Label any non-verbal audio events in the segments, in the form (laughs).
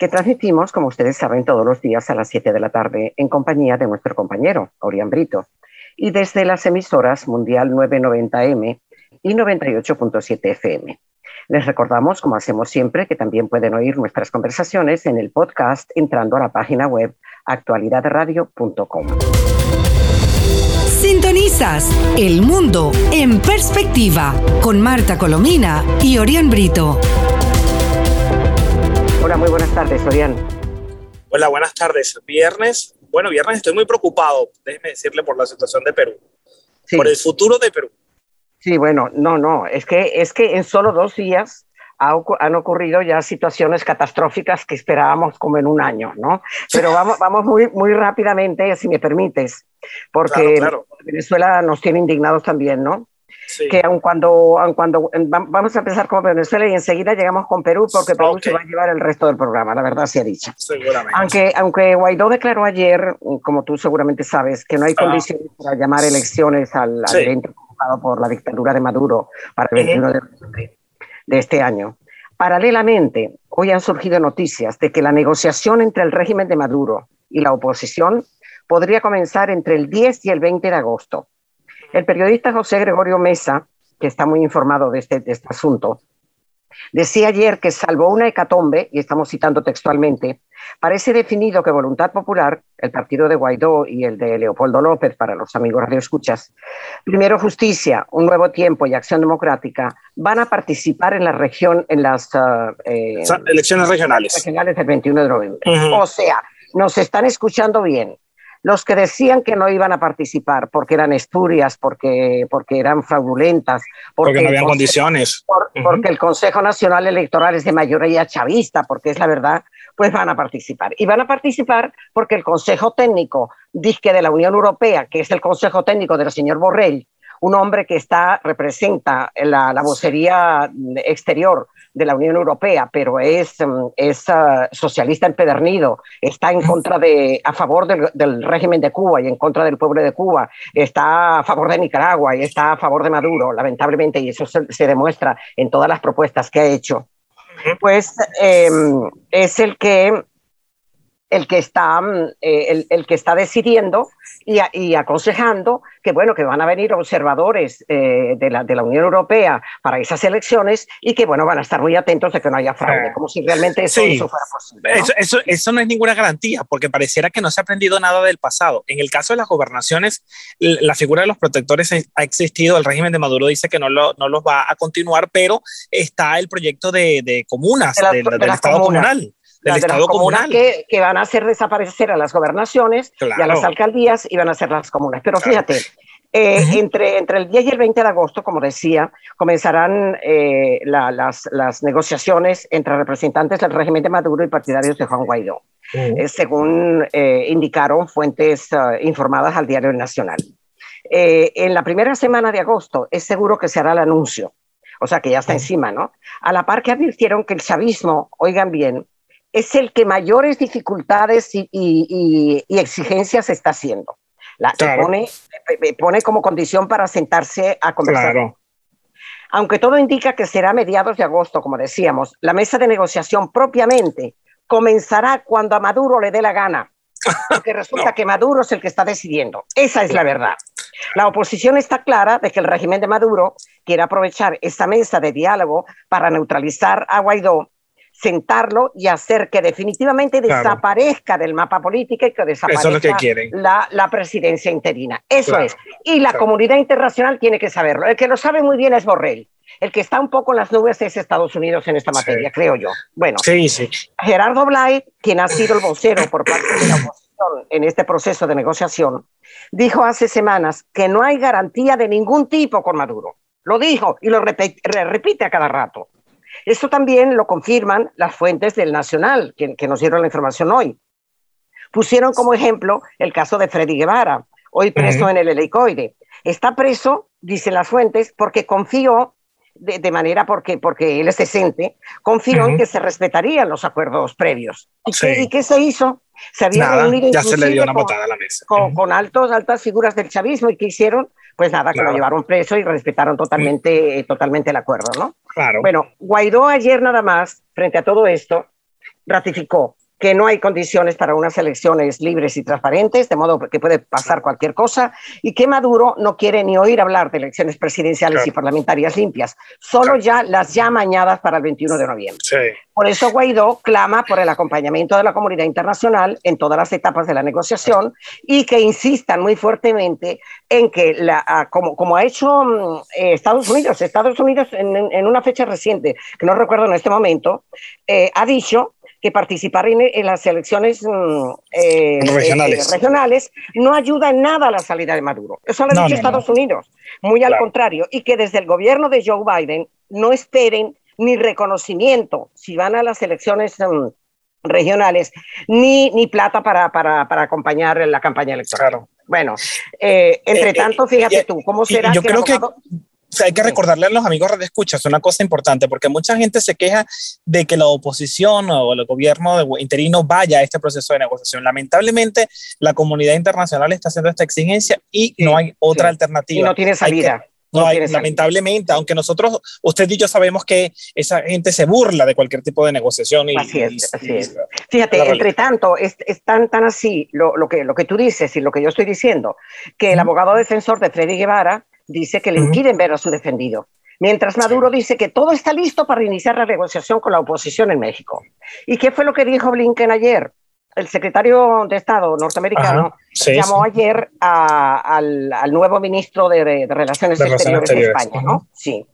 que transmitimos, como ustedes saben, todos los días a las 7 de la tarde en compañía de nuestro compañero, Orián Brito, y desde las emisoras Mundial 990M y 98.7 FM. Les recordamos, como hacemos siempre, que también pueden oír nuestras conversaciones en el podcast entrando a la página web actualidadradio.com. Sintonizas El Mundo en Perspectiva con Marta Colomina y Orián Brito. Hola, muy buenas tardes, Orián. Hola, buenas tardes. Viernes, bueno, viernes estoy muy preocupado, déjeme decirle, por la situación de Perú, por el futuro de Perú. Sí, bueno, no, no, es que, es que en solo dos días han ocurrido ya situaciones catastróficas que esperábamos como en un año, ¿no? Pero (laughs) vamos, vamos muy, muy rápidamente, si me permites, porque Venezuela nos tiene indignados también, ¿no? Que aun cuando, aun cuando vamos a empezar con Venezuela y enseguida llegamos con Perú, porque Perú se va a llevar el resto del programa, la verdad se ha dicho. Seguramente. Aunque, aunque Guaidó declaró ayer, como tú seguramente sabes, que no hay condiciones para llamar elecciones al, evento convocado por la dictadura de Maduro para el 21 de de este año. Paralelamente, hoy han surgido noticias de que la negociación entre el régimen de Maduro y la oposición podría comenzar entre el 10 y el 20 de agosto. El periodista José Gregorio Mesa, que está muy informado de este, de este asunto, Decía ayer que salvo una hecatombe, y estamos citando textualmente, parece definido que Voluntad Popular, el partido de Guaidó y el de Leopoldo López, para los amigos radioescuchas, Primero Justicia, Un Nuevo Tiempo y Acción Democrática, van a participar en la región, en las uh, eh, elecciones regionales. regionales del 21 de noviembre. O sea, nos están escuchando bien los que decían que no iban a participar porque eran espurias, porque, porque eran fraudulentas, porque, no habían condiciones. Porque el Consejo Nacional Electoral es de mayoría chavista, porque es la verdad, pues van a participar. Y van a participar porque el Consejo Técnico, disque de la Unión Europea, que es el Consejo Técnico del señor Borrell, un hombre que está, representa la, la vocería exterior de la Unión Europea, pero es, mm, es uh, socialista empedernido, está en contra de, a favor del, régimen de Cuba y en contra del pueblo de Cuba, está a favor de Nicaragua y está a favor de Maduro, lamentablemente, y eso se, demuestra en todas las propuestas que ha hecho, pues em, es el que el que está, mm, eh, el, que está decidiendo y, aconsejando que, bueno, que van a venir observadores eh, de, la, de la Unión Europea para esas elecciones y que, bueno, van a estar muy atentos de que no haya fraude, como si realmente eso, fuera posible. Eso, eso, no es ninguna garantía, porque pareciera que no se ha aprendido nada del pasado. En el caso de las gobernaciones, la figura de los protectores ha existido, el régimen de Maduro dice que no, lo, no los va a continuar, pero está el proyecto de, comunas, del, Estado comunal del Estado comunal. Que, que, van a hacer desaparecer a las gobernaciones y a las alcaldías y van a ser las comunas. Pero fíjate, eh, entre, entre el 10 y el 20 de agosto, como decía, comenzarán eh, las, las, negociaciones entre representantes del régimen de Maduro y partidarios de Juan Guaidó, eh, según indicaron fuentes informadas al Diario Nacional. en la primera semana de agosto es seguro que se hará el anuncio, o sea que ya está encima, ¿no? A la par que advirtieron que el chavismo, oigan bien, es el que mayores dificultades y, exigencias está haciendo. La pone, pone, como condición para sentarse a conversar. Aunque todo indica que será a mediados de agosto, como decíamos, la mesa de negociación propiamente comenzará cuando a Maduro le dé la gana, porque (laughs) resulta que Maduro es el que está decidiendo. Esa es la verdad. La oposición está clara de que el régimen de Maduro quiere aprovechar esta mesa de diálogo para neutralizar a Guaidó sentarlo y hacer que definitivamente desaparezca del mapa político y que desaparezca La, la, presidencia interina. Eso es. Y la comunidad internacional tiene que saberlo. El que lo sabe muy bien es Borrell. El que está un poco en las nubes es Estados Unidos en esta materia, creo yo. Bueno, sí, sí. Gerardo Blay, quien ha sido el vocero por parte de la oposición en este proceso de negociación, dijo hace semanas que no hay garantía de ningún tipo con Maduro. Lo dijo y lo repite a cada rato. Esto también lo confirman las fuentes del Nacional, que, nos dieron la información hoy. Pusieron como ejemplo el caso de Freddy Guevara, hoy preso en el helicoide. Está preso, dicen las fuentes, porque confió de, manera porque, porque él es decente, confió en que se respetarían los acuerdos previos. ¿Y, qué, se hizo? Se había reunido ya se le dio una con, a la mesa. Con, altos, altas figuras del chavismo y ¿qué hicieron? Pues nada, que lo llevaron preso y respetaron totalmente, totalmente el acuerdo, ¿no? Claro. Bueno, Guaidó ayer nada más, frente a todo esto, ratificó que no hay condiciones para unas elecciones libres y transparentes, de modo que puede pasar cualquier cosa, y que Maduro no quiere ni oír hablar de elecciones presidenciales y parlamentarias limpias, solo ya las ya mañadas para el 21 de noviembre. Por eso Guaidó clama por el acompañamiento de la comunidad internacional en todas las etapas de la negociación y que insistan muy fuertemente en que, la, como, como ha hecho mm, eh, Estados Unidos, Estados Unidos en, una fecha reciente, que no recuerdo en este momento, eh, ha dicho que participar en, las elecciones mm, eh, regionales. Eh, regionales. no ayuda en nada a la salida de Maduro. Eso lo ha dicho Estados Unidos. Muy al contrario. Y que desde el gobierno de Joe Biden no esperen ni reconocimiento si van a las elecciones mm, regionales, ni, ni plata para, para, para, acompañar la campaña electoral. Bueno, eh, entre tanto, fíjate tú, ¿cómo será yo creo que hay que recordarle a los amigos de escuchas una cosa importante, porque mucha gente se queja de que la oposición o el gobierno interino vaya a este proceso de negociación. Lamentablemente, la comunidad internacional está haciendo esta exigencia y no hay otra alternativa. Y no tiene salida. no, hay, lamentablemente, aunque nosotros, usted y yo sabemos que esa gente se burla de cualquier tipo de negociación. Y, así es, así es. Fíjate, entre tanto, es, tan, tan así lo, lo, que, lo que tú dices y lo que yo estoy diciendo, que el abogado defensor de Freddy Guevara dice que le impiden ver a su defendido. Mientras Maduro dice que todo está listo para iniciar la negociación con la oposición en México. ¿Y qué fue lo que dijo Blinken ayer? El secretario de Estado norteamericano llamó ayer al, nuevo ministro de, Relaciones Exteriores de España, ¿no? Sí.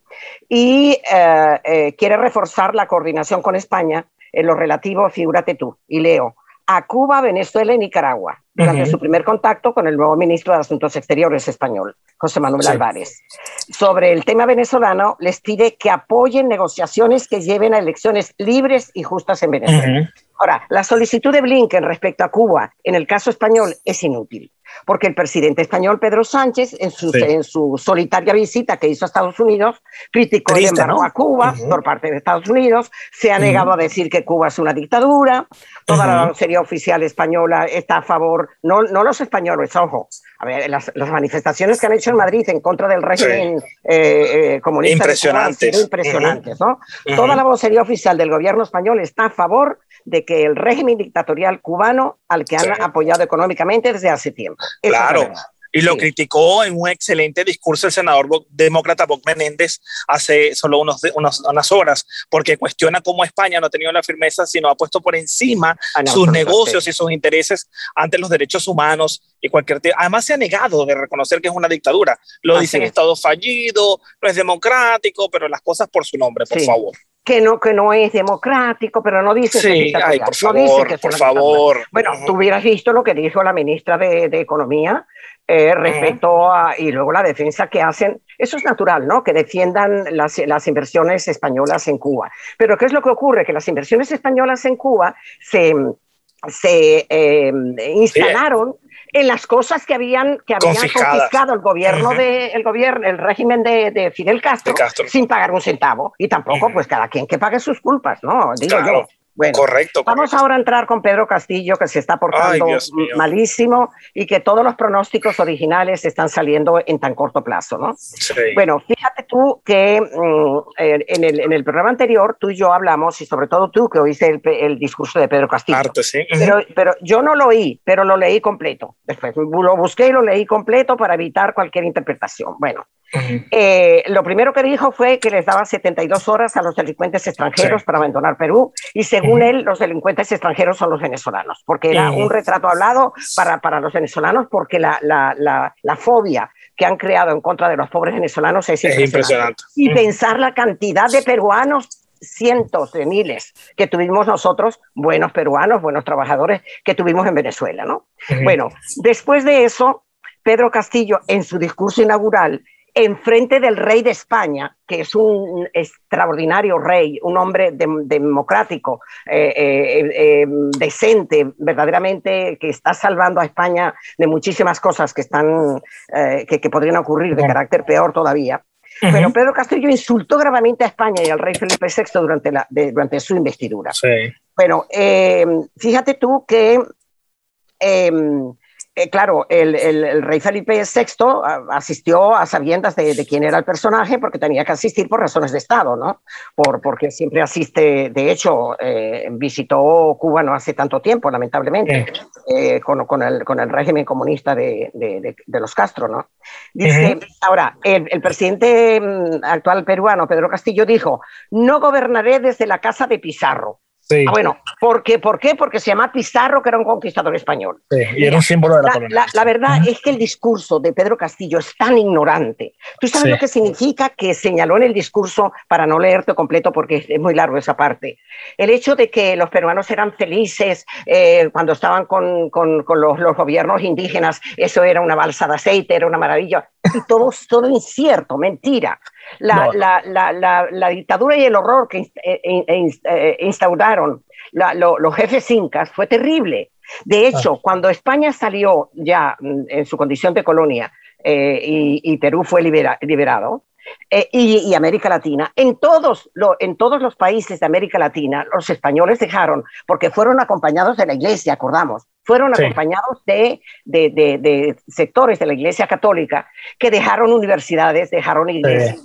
Y eh, eh, quiere reforzar la coordinación con España en lo relativo, figúrate tú, y leo, a Cuba, Venezuela y Nicaragua, durante su primer contacto con el nuevo ministro de Asuntos Exteriores español, José Manuel Álvarez. Sobre el tema venezolano, les pide que apoyen negociaciones que lleven a elecciones libres y justas en Venezuela. Ahora, la solicitud de Blinken respecto a Cuba en el caso español es inútil, porque el presidente español Pedro Sánchez, en su, en su solitaria visita que hizo a Estados Unidos, criticó el embargo a Cuba por parte de Estados Unidos, se ha negado a decir que Cuba es una dictadura, toda la serie oficial española está a favor, no, no los españoles, ojo, a ver, las, manifestaciones que han hecho en Madrid en contra del régimen eh, eh, comunista impresionantes, impresionantes, ¿no? Toda la vocería oficial del gobierno español está a favor de que el régimen dictatorial cubano al que han apoyado económicamente desde hace tiempo. claro. Y lo criticó en un excelente discurso el senador demócrata Bob Menéndez hace solo unos, unas horas, porque cuestiona cómo España no ha tenido la firmeza, sino ha puesto por encima ah, sus negocios y sus intereses ante los derechos humanos y cualquier Además, se ha negado de reconocer que es una dictadura. Lo dicen Estado fallido, no es democrático, pero las cosas por su nombre, por favor que no, que no es democrático, pero no dice sí, ay, por favor, que por favor. Bueno, tú hubieras visto lo que dijo la ministra de, de Economía eh, respecto a, y luego la defensa que hacen. Eso es natural, ¿no? Que defiendan las, las, inversiones españolas en Cuba. Pero ¿qué es lo que ocurre? Que las inversiones españolas en Cuba se, se eh, instalaron en las cosas que habían, que habían confiscado el gobierno, de, el gobierno, el régimen de, de Fidel Castro, sin pagar un centavo. Y tampoco, pues cada quien que pague sus culpas, ¿no? Digo yo. Bueno, correcto, Vamos ahora a entrar con Pedro Castillo, que se está portando malísimo y que todos los pronósticos originales están saliendo en tan corto plazo, ¿no? Sí. Bueno, fíjate tú que mm, en, el, en, el, programa anterior tú y yo hablamos, y sobre todo tú que oíste el, el discurso de Pedro Castillo. sí. pero, pero, yo no lo oí, pero lo leí completo. Después lo busqué y lo leí completo para evitar cualquier interpretación. Bueno, eh, lo primero que dijo fue que les daba 72 horas a los delincuentes extranjeros para abandonar Perú y según él los delincuentes extranjeros son los venezolanos, porque era un retrato hablado para, para los venezolanos porque la, la, la, la, fobia que han creado en contra de los pobres venezolanos es, impresionante. Y pensar la cantidad de peruanos cientos de miles que tuvimos nosotros, buenos peruanos, buenos trabajadores, que tuvimos en Venezuela, ¿no? Bueno, después de eso, Pedro Castillo, en su discurso inaugural, enfrente del rey de España, que es un extraordinario rey, un hombre democrático, eh, eh, eh, decente, verdaderamente, que está salvando a España de muchísimas cosas que, están, que, podrían ocurrir de carácter peor todavía. Pero Pedro Castillo insultó gravemente a España y al rey Felipe VI durante, la, durante su investidura. Bueno, fíjate tú que eh, claro, el, rey Felipe VI asistió a sabiendas de, quién era el personaje porque tenía que asistir por razones de Estado, ¿no? Por, porque siempre asiste, de hecho, eh, visitó Cuba no hace tanto tiempo, lamentablemente, eh, con, el, con el régimen comunista de, los Castro, ¿no? Dice, ahora, el, el presidente mm, actual peruano, Pedro Castillo, dijo, no gobernaré desde la casa de Pizarro. Ah, bueno, ¿por qué? ¿por qué? Porque se llama Pizarro, que era un conquistador español. Sí, y era un símbolo de la, colonia. La, verdad es que el discurso de Pedro Castillo es tan ignorante. ¿Tú sabes lo que significa que señaló en el discurso, para no leerte completo porque es muy largo esa parte, el hecho de que los peruanos eran felices eh, cuando estaban con, con, los, los, gobiernos indígenas, eso era una balsa de aceite, era una maravilla, y todo, todo incierto, mentira. La, la, la, la, dictadura y el horror que eh, eh, eh, instauraron los jefes incas fue terrible. De hecho, ah. cuando España salió ya mm, en su condición de colonia y, Perú fue liberado, y, América Latina, en todos, en todos los países de América Latina, los españoles dejaron, porque fueron acompañados de la iglesia, acordamos, fueron acompañados de, de, de, sectores de la iglesia católica que dejaron universidades, dejaron iglesias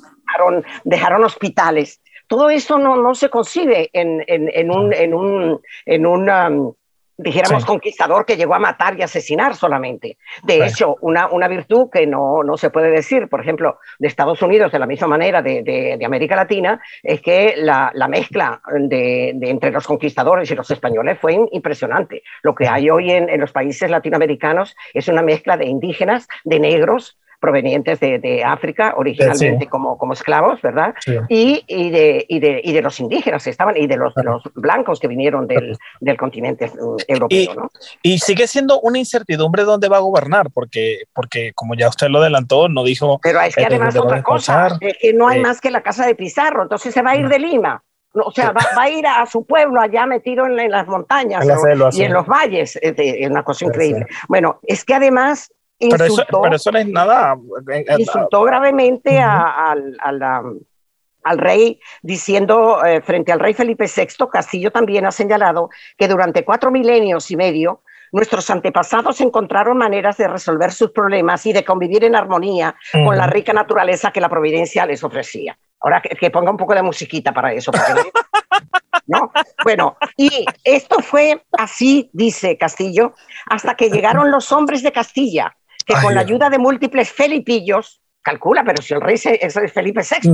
dejaron, hospitales. Todo eso no, no se concibe en, en, un, en un, en un um, dijéramos, conquistador que llegó a matar y asesinar solamente. De hecho, una, una virtud que no, no, se puede decir, por ejemplo, de Estados Unidos, de la misma manera de, de, América Latina, es que la, la mezcla de, entre los conquistadores y los españoles fue impresionante. Lo que hay hoy en, en, los países latinoamericanos es una mezcla de indígenas, de negros, provenientes de, de África, originalmente como, como esclavos, ¿verdad? Y, y, de, y, de, y, de, los indígenas estaban, y de los, los blancos que vinieron del, del continente mm, europeo. ¿no? Y sigue siendo una incertidumbre dónde va a gobernar, porque, porque como ya usted lo adelantó, no dijo... Pero es que además otra cosa, es que no hay más que la casa de Pizarro, entonces se va a ir de Lima. O sea, va, va, a ir a su pueblo allá metido en, las montañas y en los valles. Es una cosa increíble. Bueno, es que además insultó, pero eso, no es nada. Eh, eh, insultó gravemente al, al, rey, diciendo eh, frente al rey Felipe VI, Castillo también ha señalado que durante cuatro milenios y medio nuestros antepasados encontraron maneras de resolver sus problemas y de convivir en armonía con la rica naturaleza que la providencia les ofrecía. Ahora que, ponga un poco de musiquita para eso. ¿no? Bueno, y esto fue así, dice Castillo, hasta que llegaron los hombres de Castilla, que con la ayuda de múltiples felipillos, calcula, pero si el rey es Felipe VI,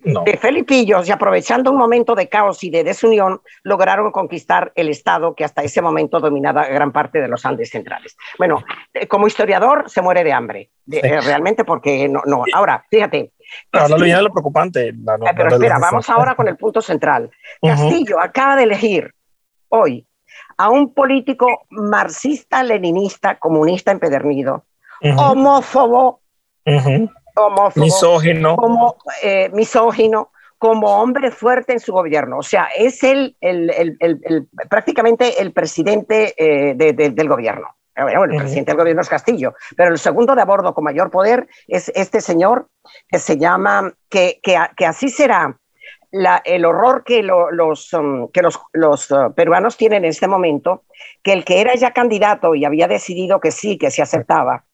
de felipillos y aprovechando un momento de caos y de desunión, lograron conquistar el Estado que hasta ese momento dominaba gran parte de los Andes centrales. Bueno, eh, como historiador se muere de hambre, eh, realmente porque no, no. Ahora, fíjate. Ahora lo lo preocupante. Eh, pero espera, vamos ahora con el punto central. Castillo acaba de elegir hoy a un político marxista, leninista, comunista empedernido, homófobo, misógino. Como, eh, misógino, como hombre fuerte en su gobierno. O sea, es el, el, prácticamente el presidente eh, del gobierno. Bueno, el presidente del gobierno es Castillo, pero el segundo de a bordo con mayor poder es este señor que se llama, que, que, así será la, el horror que, los, um, que los, los uh, peruanos tienen en este momento, que el que era ya candidato y había decidido que sí, que se aceptaba,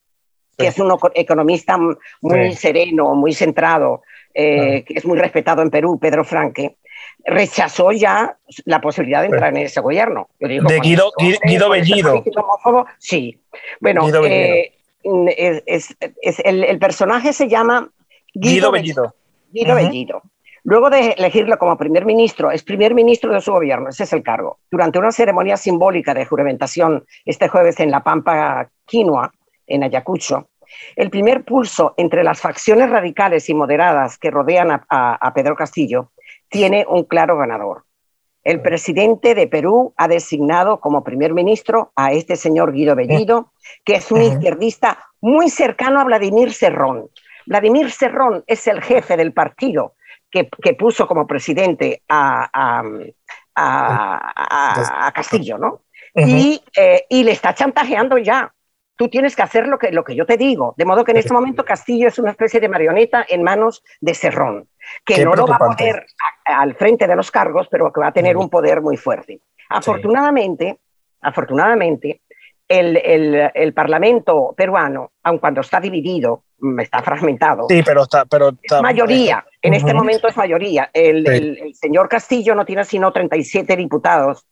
que es un economista muy sereno, muy centrado, eh, que es muy respetado en Perú, Pedro Franque, rechazó ya la posibilidad de entrar en ese gobierno. de Guido, Guido, Bellido. Sí. Bueno, eh, es, el, personaje se llama Guido, Bellido. Guido Bellido. Luego de elegirlo como primer ministro, es primer ministro de su gobierno, ese es el cargo. Durante una ceremonia simbólica de juramentación este jueves en La Pampa, Quinoa, en Ayacucho, el primer pulso entre las facciones radicales y moderadas que rodean a, Pedro Castillo tiene un claro ganador. El presidente de Perú ha designado como primer ministro a este señor Guido Bellido, que es un izquierdista muy cercano a Vladimir Serrón. Vladimir Serrón es el jefe del partido que, puso como presidente a, a, Castillo, ¿no? y, eh, y, le está chantajeando ya. Tú tienes que hacer lo que, lo que yo te digo. De modo que en este momento Castillo es una especie de marioneta en manos de Serrón, que no lo va a poner al frente de los cargos, pero que va a tener un poder muy fuerte. Afortunadamente, afortunadamente, el, el, el, Parlamento peruano, aun cuando está dividido, mm, está fragmentado. Sí, pero está. Pero es mayoría, en este momento es mayoría. El, el, señor Castillo no tiene sino 37 diputados.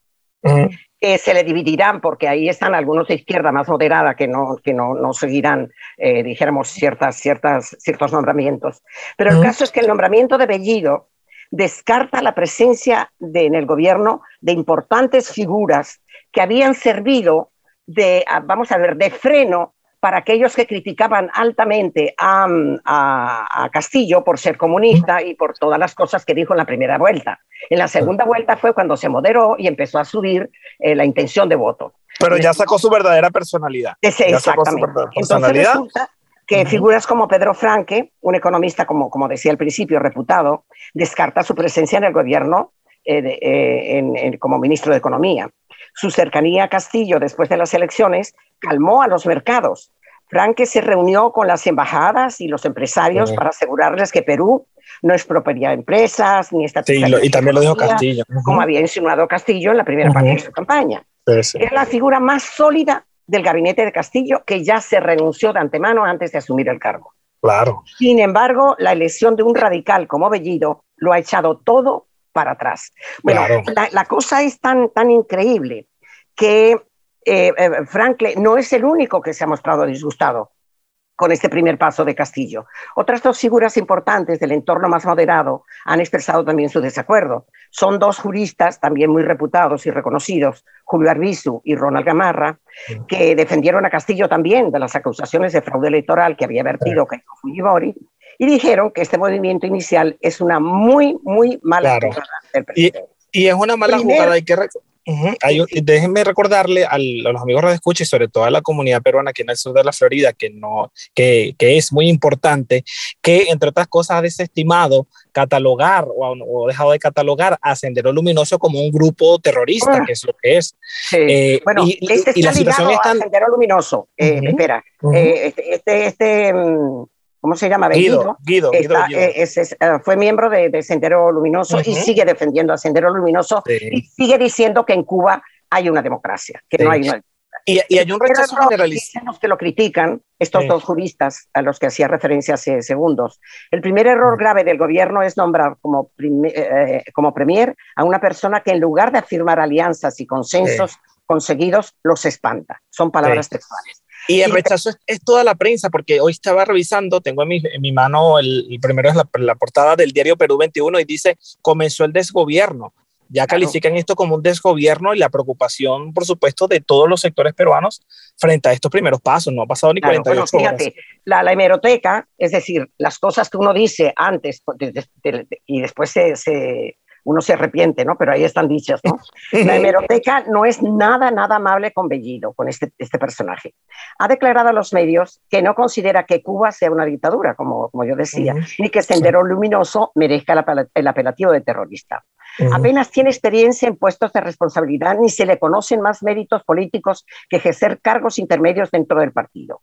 Que se le dividirán porque ahí están algunos de izquierda más moderada que no, que no, no seguirán, eh, dijéramos, ciertas, ciertas, ciertos nombramientos. Pero el caso es que el nombramiento de Bellido descarta la presencia de, en el gobierno de importantes figuras que habían servido de, vamos a ver, de freno para aquellos que criticaban altamente a, a, Castillo por ser comunista y por todas las cosas que dijo en la primera vuelta. En la segunda vuelta fue cuando se moderó y empezó a subir eh, la intención de voto. Pero ya sacó su verdadera personalidad. exactamente. Entonces resulta que figuras como Pedro Franque, un economista, como, como decía al principio, reputado, descarta su presencia en el gobierno eh, eh, como ministro de Economía. Su cercanía a Castillo después de las elecciones calmó a los mercados. Franque se reunió con las embajadas y los empresarios para asegurarles que Perú no expropiaría empresas ni está Sí, y también lo dijo Castillo. Como había insinuado Castillo en la primera parte de su campaña. Es la figura más sólida del gabinete de Castillo que ya se renunció de antemano antes de asumir el cargo. Claro. Sin embargo, la elección de un radical como Bellido lo ha echado todo para atrás. Bueno, la, cosa es tan, tan increíble que eh, eh, Franklin no es el único que se ha mostrado disgustado con este primer paso de Castillo. Otras dos figuras importantes del entorno más moderado han expresado también su desacuerdo. Son dos juristas también muy reputados y reconocidos, Julio Arbizu y Ronald Gamarra, que defendieron a Castillo también de las acusaciones de fraude electoral que había vertido Keiko Fujimori y dijeron que este movimiento inicial es una muy, muy mala jugada del presidente. Y, es una mala jugada, hay que déjenme recordarle a los amigos de escucha y sobre todo a la comunidad peruana aquí en el sur de la Florida que, no, que, que es muy importante que entre otras cosas ha desestimado catalogar o, o, dejado de catalogar a Sendero Luminoso como un grupo terrorista, ah. que es lo que es. Eh, bueno, y, este está la situación ligado Sendero Luminoso. Eh, espera, eh, este, este, este mm, ¿cómo se llama? Guido. Guido, Guido, eh, eh, fue miembro de, Sendero Luminoso y sigue defendiendo a Sendero Luminoso y sigue diciendo que en Cuba hay una democracia, que no hay una y, hay un rechazo generalizado. Los que lo critican, estos dos juristas a los que hacía referencia hace segundos. El primer error grave del gobierno es nombrar como, eh, como premier a una persona que en lugar de afirmar alianzas y consensos conseguidos, los espanta. Son palabras textuales. Y el rechazo es, toda la prensa, porque hoy estaba revisando, tengo en mi, en mi mano, el, primero es la, portada del diario Perú 21 y dice, comenzó el desgobierno. Ya califican esto como un desgobierno y la preocupación, por supuesto, de todos los sectores peruanos frente a estos primeros pasos. No ha pasado ni claro, 48 bueno, fíjate, La, la, hemeroteca, es decir, las cosas que uno dice antes y después se, se uno se arrepiente, ¿no? Pero ahí están dichas, ¿no? (laughs) La hemeroteca no es nada, nada amable con Bellido, con este, este personaje. Ha declarado a los medios que no considera que Cuba sea una dictadura, como, como yo decía, ni que Sendero Luminoso merezca el, apelativo de terrorista. Apenas tiene experiencia en puestos de responsabilidad, ni se le conocen más méritos políticos que ejercer cargos intermedios dentro del partido.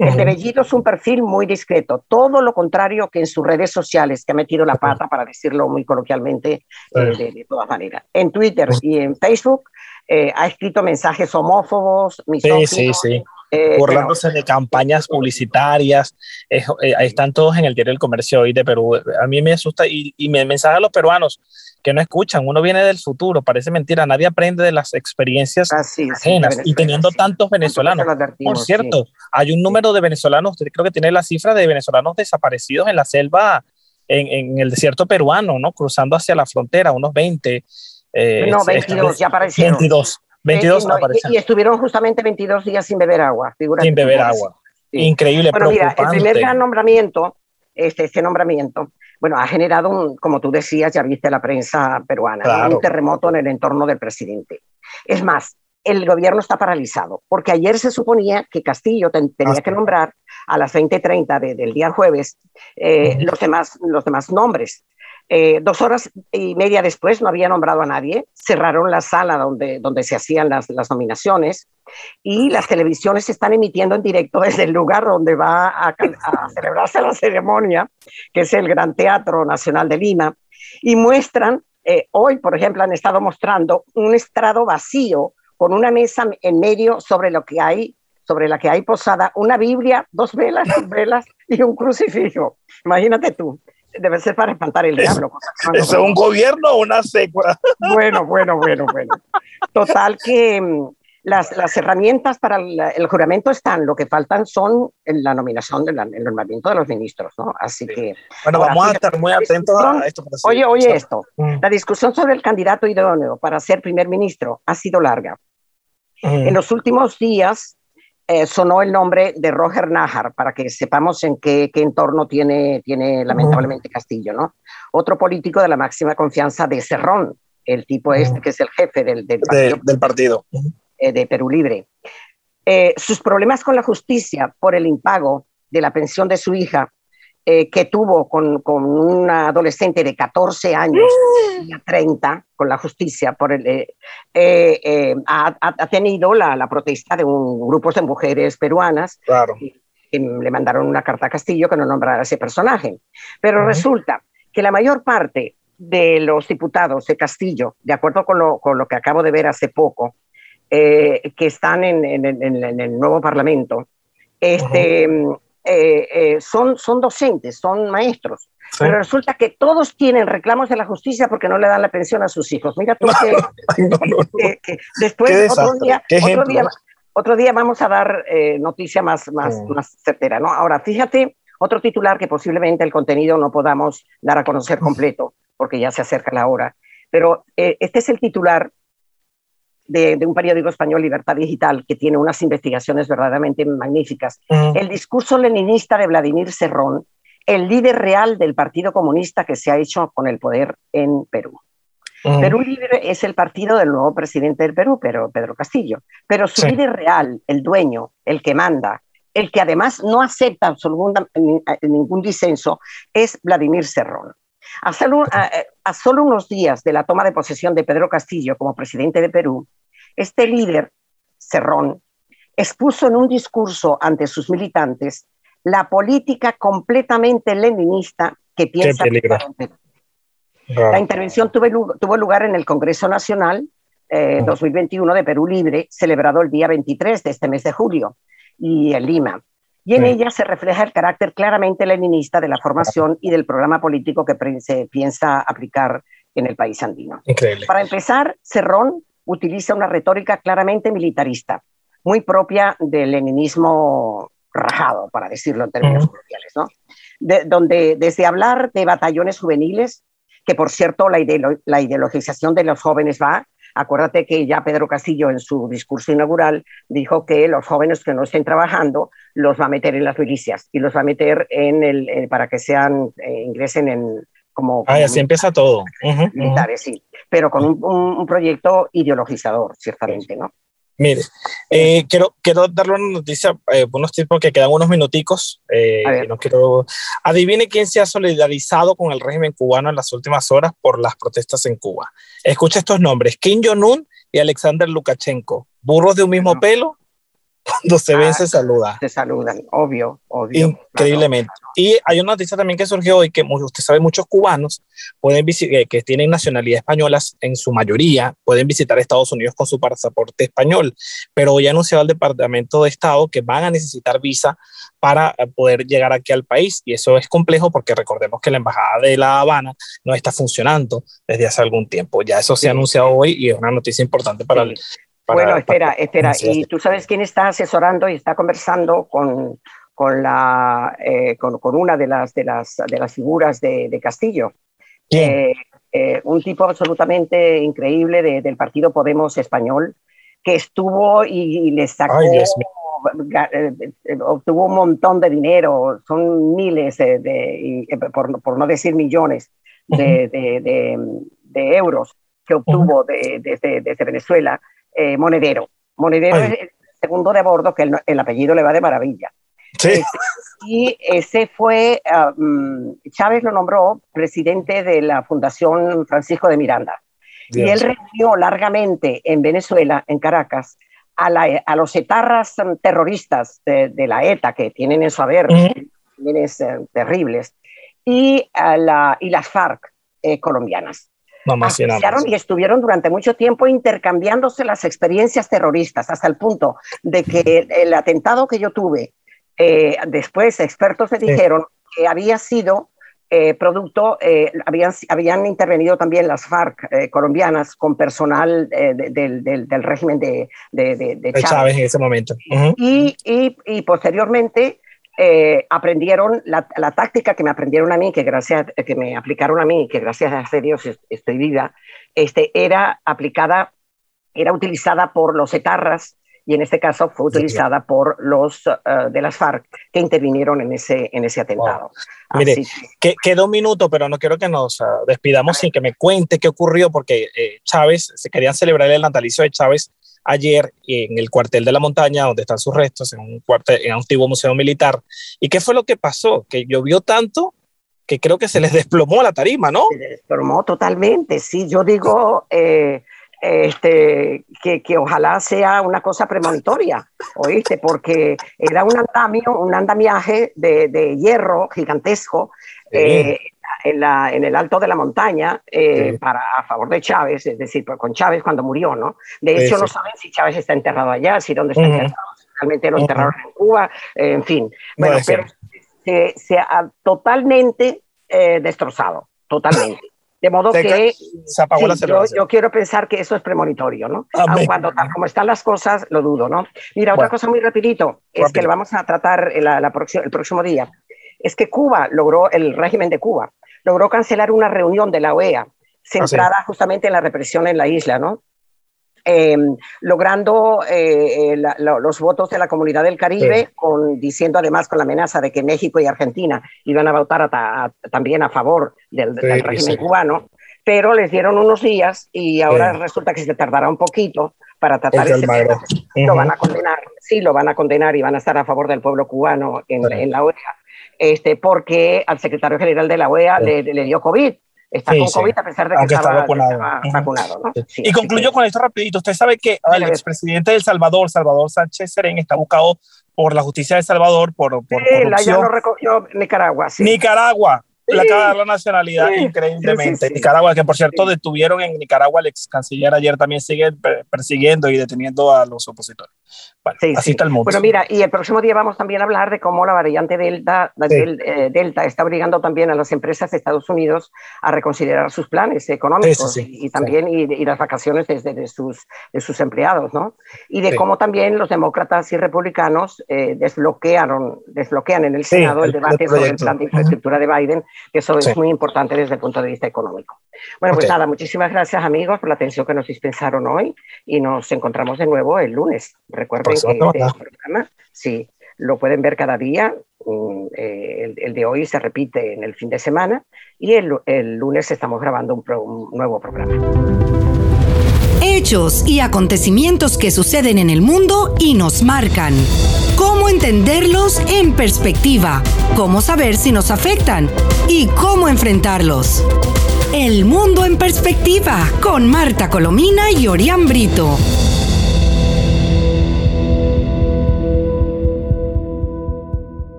El de Bellido es un perfil muy discreto, todo lo contrario que en sus redes sociales, que ha metido la pata, para decirlo muy coloquialmente, eh, de, todas maneras. En Twitter y en Facebook eh, ha escrito mensajes homófobos, misóginos. Sí, sí, sí. Eh, burlándose de campañas publicitarias. ahí están todos en el diario del comercio hoy de Perú. A mí me asusta y, y me mensaje a los peruanos que no escuchan. Uno viene del futuro, parece mentira. Nadie aprende de las experiencias ajenas. y teniendo tantos venezolanos. Por cierto, hay un número de venezolanos, creo que tiene la cifra de venezolanos desaparecidos en la selva, en, en el desierto peruano, ¿no? Cruzando hacia la frontera, unos 20. Eh, no, 22, ya aparecieron. 22. 22 y, estuvieron justamente 22 días sin beber agua. Sin beber agua. Increíble. Bueno, mira, el primer gran nombramiento, este, este nombramiento, bueno, ha generado, un, como tú decías, ya viste la prensa peruana, un terremoto en el entorno del presidente. Es más, el gobierno está paralizado, porque ayer se suponía que Castillo tenía que nombrar a las 20.30 del día jueves eh, los, demás, los demás nombres. Eh, dos horas y media después no había nombrado a nadie, cerraron la sala donde, donde se hacían las, las nominaciones. Y las televisiones están emitiendo en directo desde el lugar donde va a, a (laughs) celebrarse la ceremonia, que es el Gran Teatro Nacional de Lima, y muestran, eh, hoy por ejemplo han estado mostrando un estrado vacío con una mesa en medio sobre lo que hay sobre la que hay posada una Biblia, dos velas, dos velas y un crucifijo. Imagínate tú debe ser para espantar el diablo. ¿Es un gobierno o una secua? (laughs) Bueno, bueno, bueno, bueno. Total que mm, las, las herramientas para el, juramento están, lo que faltan son la nominación, del el nombramiento de los ministros, ¿no? Así que... Bueno, vamos a estar muy atentos a esto. Oye, oye esto, mm. la discusión sobre el candidato idóneo para ser primer ministro ha sido larga. Mm. En los últimos días eh, sonó el nombre de Roger Najar, para que sepamos en qué, entorno tiene, tiene lamentablemente Castillo, ¿no? Otro político de la máxima confianza de Cerrón, el tipo este que es el jefe del, del partido, eh, de, Perú Libre. Eh, sus problemas con la justicia por el impago de la pensión de su hija eh, que tuvo con, con, una adolescente de 14 años y 30 con la justicia, por el, eh, eh, ha, ha, tenido la, la, protesta de un grupo de mujeres peruanas claro. que, le mandaron una carta a Castillo que no nombrara a ese personaje. Pero resulta que la mayor parte de los diputados de Castillo, de acuerdo con lo, con lo que acabo de ver hace poco, que están en, en, en, el nuevo Parlamento, este, eh, eh, son, son docentes, son maestros. Pero resulta que todos tienen reclamos de la justicia porque no le dan la pensión a sus hijos. Mira tú (laughs) que, después otro día, otro día, otro, día, vamos a dar eh, noticia más, más, más certera. ¿no? Ahora, fíjate, otro titular que posiblemente el contenido no podamos dar a conocer completo porque ya se acerca la hora. Pero este es el titular de, un periódico español, Libertad Digital, que tiene unas investigaciones verdaderamente magníficas. El discurso leninista de Vladimir Serrón, el líder real del Partido Comunista que se ha hecho con el poder en Perú. Perú Libre es el partido del nuevo presidente del Perú, pero Pedro Castillo. Pero su líder real, el dueño, el que manda, el que además no acepta ningún disenso, es Vladimir Serrón. A solo, a solo, unos días de la toma de posesión de Pedro Castillo como presidente de Perú, este líder, Cerrón, expuso en un discurso ante sus militantes la política completamente leninista que piensa. La intervención tuvo, lugar en el Congreso Nacional 2021 eh, de Perú Libre, celebrado el día 23 de este mes de julio, y en Lima. Y en ella se refleja el carácter claramente leninista de la formación y del programa político que se piensa aplicar en el país andino. Increíble. Para empezar, Cerrón utiliza una retórica claramente militarista, muy propia del leninismo rajado, para decirlo en términos coloquiales, ¿no? donde desde hablar de batallones juveniles, que por cierto la, la ideologización de los jóvenes va, acuérdate que ya Pedro Castillo en su discurso inaugural dijo que los jóvenes que no estén trabajando los va a meter en las milicias y los va a meter en el, para que sean, eh, ingresen en como... Ah, así empieza todo. militares, sí pero con un, proyecto ideologizador, ciertamente, ¿no? Mire, eh, quiero, quiero darle una noticia, eh, unos tiempos que quedan unos minuticos. Eh, no quiero... Adivine quién se ha solidarizado con el régimen cubano en las últimas horas por las protestas en Cuba. Escucha estos nombres: Kim Jong-un y Alexander Lukashenko. Burros de un mismo pelo, cuando se ven, se saluda. Se saludan, obvio, obvio. Increíblemente. Y hay una noticia también que surgió hoy que usted sabe, muchos cubanos pueden eh, que tienen nacionalidad española en su mayoría, pueden visitar Estados Unidos con su pasaporte español, pero hoy ha anunciado el Departamento de Estado que van a necesitar visa para eh, poder llegar aquí al país. Y eso es complejo porque recordemos que la Embajada de La Habana no está funcionando desde hace algún tiempo. Ya eso se ha anunciado hoy y es una noticia importante para, el, bueno, espera, espera. ¿Y tú sabes quién está asesorando y está conversando con, con, la, eh, con, con, una de las, de las, de las figuras de, de Castillo? Eh, eh, un tipo absolutamente increíble de, del partido Podemos español que estuvo y, le sacó, obtuvo un montón de dinero, son miles de, por, por, no decir millones de, de euros que obtuvo desde, desde Venezuela eh, Monedero. Monedero es el segundo de bordo, que el, apellido le va de maravilla. Sí. Este, y ese fue, ah, mm, Chávez lo nombró presidente de la Fundación Francisco de Miranda. Y él reunió largamente en Venezuela, en Caracas, a, la, a los etarras terroristas de, la ETA, que tienen en su haber crímenes eh, terribles, y, a la, y las FARC eh, colombianas. Y estuvieron durante mucho tiempo intercambiándose las experiencias terroristas, hasta el punto de que el atentado que yo tuve eh, después expertos me dijeron que había sido eh, producto, eh, habían, habían intervenido también las FARC colombianas con personal del, del, régimen de, de, Chávez. en ese momento. y, y, y, posteriormente aprendieron la, la, táctica que me aprendieron a mí, que gracias que me aplicaron a mí, que gracias a Dios estoy viva, este, era aplicada, era utilizada por los etarras y en este caso fue utilizada por los eh, de las FARC que intervinieron en ese, en ese atentado. Mire, que, quedó un minuto, pero no quiero que nos ah, despidamos sin que me cuente qué ocurrió, porque eh, Chávez, se querían celebrar el natalicio de Chávez ayer en el cuartel de la montaña, donde están sus restos, en un, cuartel, en un antiguo museo militar. ¿Y qué fue lo que pasó? Que llovió tanto que creo que se les desplomó la tarima, ¿no? Se desplomó totalmente, sí. Yo digo, eh, este, que, que, ojalá sea una cosa premonitoria, ¿oíste? Porque era un andamio, un andamiaje de, de hierro gigantesco eh, en, la, en, el alto de la montaña eh, para a favor de Chávez, es decir, pues, con Chávez cuando murió, ¿no? De hecho, no saben si Chávez está enterrado allá, si dónde está enterrado, si realmente lo enterraron en Cuba, en fin. Bueno, pero se, se, ha totalmente eh, destrozado, totalmente. De modo que yo, quiero pensar que eso es premonitorio, ¿no? cuando tal como están las cosas, lo dudo, ¿no? Mira, otra cosa muy rapidito, es que lo vamos a tratar la, la el próximo día, es que Cuba logró, el régimen de Cuba, logró cancelar una reunión de la OEA centrada ah, justamente en la represión en la isla, ¿no? Em, logrando eh, eh, los votos de la comunidad del Caribe, con, diciendo además con la amenaza de que México y Argentina iban a votar también a favor del, régimen cubano, pero les dieron unos días y ahora resulta que se tardará un poquito para tratar ese tema. Lo van a condenar, sí, lo van a condenar y van a estar a favor del pueblo cubano en, la OEA, este, porque al secretario general de la OEA le, le dio COVID está con COVID a pesar de que estaba, vacunado. y concluyo con esto rapidito. Usted sabe que el expresidente de El Salvador, Salvador Sánchez Serén, está buscado por la justicia de El Salvador por, por sí, corrupción. recogió Nicaragua. Nicaragua le acaba de dar la nacionalidad increíblemente. Nicaragua, que por cierto detuvieron en Nicaragua, el ex canciller ayer también sigue persiguiendo y deteniendo a los opositores. Bueno, así está el mundo. Bueno, mira, y el próximo día vamos también a hablar de cómo la variante Delta, eh, Delta está obligando también a las empresas de Estados Unidos a reconsiderar sus planes económicos y, también y, las vacaciones desde de sus, de sus empleados, ¿no? Y de cómo también los demócratas y republicanos eh, desbloquearon, desbloquean en el Senado el, debate sobre el plan de infraestructura de Biden que eso es muy importante desde el punto de vista económico. Bueno, pues nada, muchísimas gracias amigos por la atención que nos dispensaron hoy y nos encontramos de nuevo el lunes. Recuerden que este programa, sí, lo pueden ver cada día. Mm, eh, el, de hoy se repite en el fin de semana y el, el lunes estamos grabando un, un nuevo programa hechos y acontecimientos que suceden en el mundo y nos marcan. Cómo entenderlos en perspectiva, cómo saber si nos afectan y cómo enfrentarlos. El mundo en perspectiva con Marta Colomina y Orián Brito.